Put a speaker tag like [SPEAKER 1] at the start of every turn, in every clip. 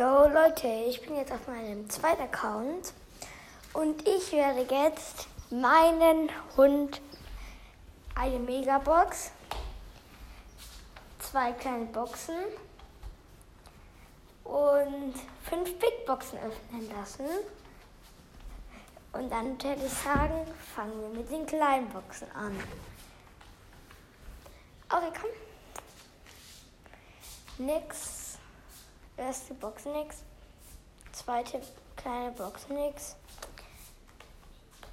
[SPEAKER 1] Jo Leute, ich bin jetzt auf meinem zweiten Account und ich werde jetzt meinen Hund eine Megabox, zwei kleine Boxen und fünf Big Boxen öffnen lassen. Und dann würde ich sagen, fangen wir mit den kleinen Boxen an. Okay, komm. Nix. Erste Box nix. Zweite kleine Box nix.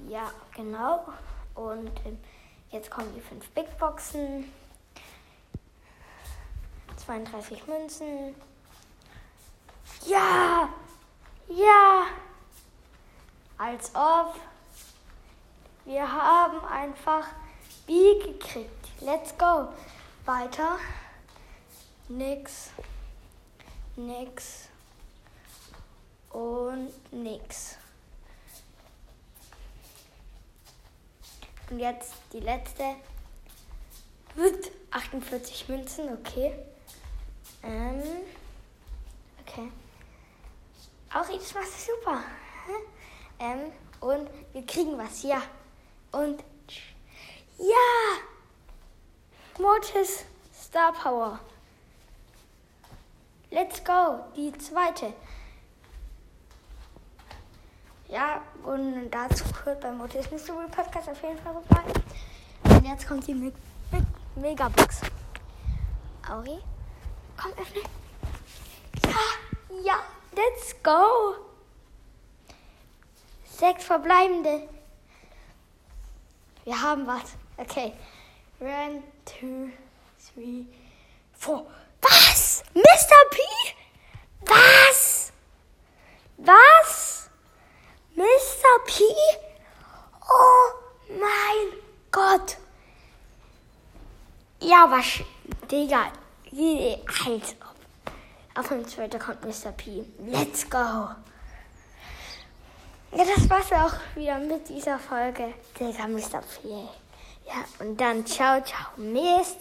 [SPEAKER 1] Ja, genau. Und ähm, jetzt kommen die fünf Big Boxen. 32 Münzen. Ja! Ja! Als ob. Wir haben einfach B gekriegt. Let's go. Weiter. Nix. Nix. Und nix. Und jetzt die letzte. Wird 48 Münzen, okay. Ähm, okay. Auch machst du super. Ähm, und wir kriegen was, ja. Und ja! Mortis Star Power. Let's go, die zweite. Ja, und dazu hört beim Mortis Mystery Podcast auf jeden Fall vorbei. Und jetzt kommt die Me Me Megabox. Auri, komm, öffne. Ja, ja, let's go. Sechs verbleibende. Wir haben was. Okay. One, two, three, four. Was? Mr. P? Was? Was? P? Oh mein Gott. Ja, was? Digga. Halt. Auf dem zweiten kommt Mr. P. Let's go. Ja, das war's auch wieder mit dieser Folge. Digga, Mr. P. Ja, und dann ciao, ciao, Mist.